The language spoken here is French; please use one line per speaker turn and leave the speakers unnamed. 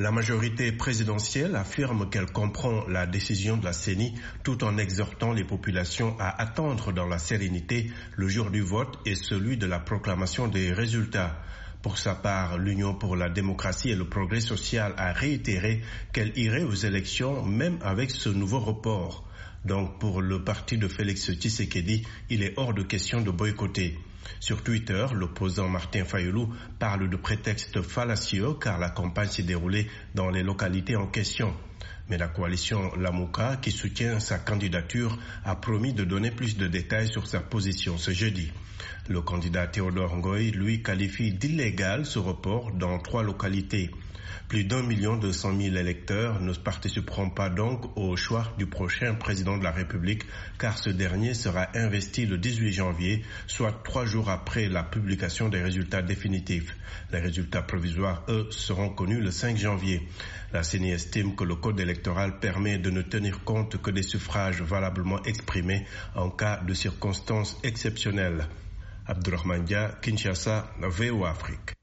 La majorité présidentielle affirme qu'elle comprend la décision de la CENI tout en exhortant les populations à attendre dans la sérénité le jour du vote et celui de la proclamation des résultats. Pour sa part, l'Union pour la démocratie et le progrès social a réitéré qu'elle irait aux élections même avec ce nouveau report. Donc pour le parti de Félix Tshisekedi, il est hors de question de boycotter. Sur Twitter, l'opposant Martin Fayoulou parle de prétexte fallacieux car la campagne s'est déroulée dans les localités en question. Mais la coalition Lamouka, qui soutient sa candidature, a promis de donner plus de détails sur sa position ce jeudi. Le candidat Théodore Ngoy, lui, qualifie d'illégal ce report dans trois localités. Plus d'un million deux cent mille électeurs ne participeront pas donc au choix du prochain président de la République car ce dernier sera investi le 18 janvier, soit trois jours après la publication des résultats définitifs. Les résultats provisoires, eux, seront connus le 5 janvier. La CENI estime que le code électoral permet de ne tenir compte que des suffrages valablement exprimés en cas de circonstances exceptionnelles. Abdurrahman Kinshasa, VO Afrique.